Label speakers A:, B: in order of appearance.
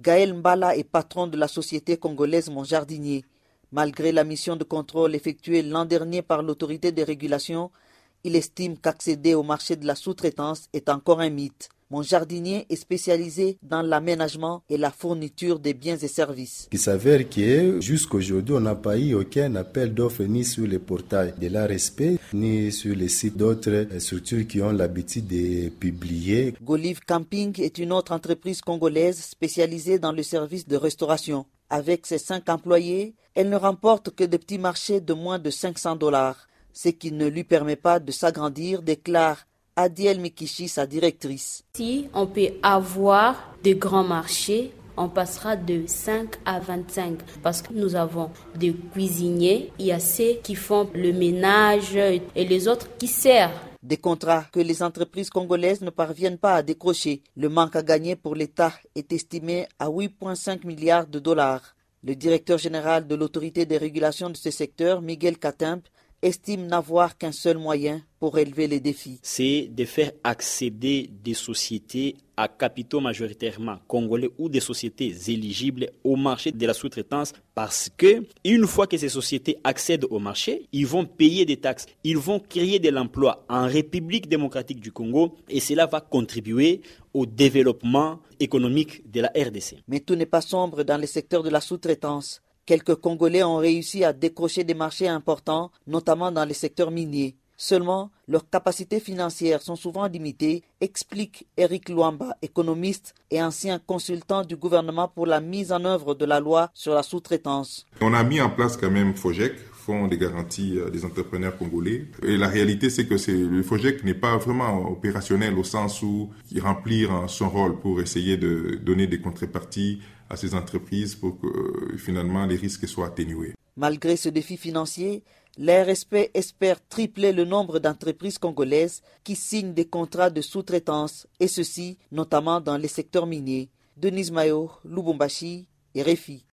A: Gaël Mbala est patron de la société congolaise Mon Jardinier. Malgré la mission de contrôle effectuée l'an dernier par l'autorité de régulation, il estime qu'accéder au marché de la sous-traitance est encore un mythe. Mon jardinier est spécialisé dans l'aménagement et la fourniture des biens et services.
B: Il s'avère que jusqu'aujourd'hui, on n'a pas eu aucun appel d'offres ni sur les portails de la respect, ni sur les sites d'autres structures qui ont l'habitude de publier.
A: Golive Camping est une autre entreprise congolaise spécialisée dans le service de restauration. Avec ses cinq employés, elle ne remporte que des petits marchés de moins de 500 dollars, ce qui ne lui permet pas de s'agrandir, déclare Adiel Mikishi, sa directrice.
C: Si on peut avoir de grands marchés, on passera de 5 à 25 parce que nous avons des cuisiniers, il y a ceux qui font le ménage et les autres qui servent.
A: Des contrats que les entreprises congolaises ne parviennent pas à décrocher. Le manque à gagner pour l'État est estimé à 8,5 milliards de dollars. Le directeur général de l'autorité de régulation de ce secteur, Miguel Katimp, estime n'avoir qu'un seul moyen pour élever les défis.
D: C'est de faire accéder des sociétés à capitaux majoritairement congolais ou des sociétés éligibles au marché de la sous-traitance parce que une fois que ces sociétés accèdent au marché, ils vont payer des taxes, ils vont créer de l'emploi en République démocratique du Congo et cela va contribuer au développement économique de la RDC.
A: Mais tout n'est pas sombre dans le secteur de la sous-traitance. Quelques Congolais ont réussi à décrocher des marchés importants, notamment dans les secteurs miniers. Seulement, leurs capacités financières sont souvent limitées, explique Eric Luamba, économiste et ancien consultant du gouvernement pour la mise en œuvre de la loi sur la sous-traitance.
E: On a mis en place quand même FOGEC, Des garanties des entrepreneurs congolais. Et la réalité, c'est que le FOGEC n'est pas vraiment opérationnel au sens où il remplit son rôle pour essayer de donner des contreparties à ces entreprises pour que finalement les risques soient atténués.
A: Malgré ce défi financier, l'RSP espère tripler le nombre d'entreprises congolaises qui signent des contrats de sous-traitance, et ceci notamment dans les secteurs miniers. Denise Mayo, Lubumbashi et Réfi.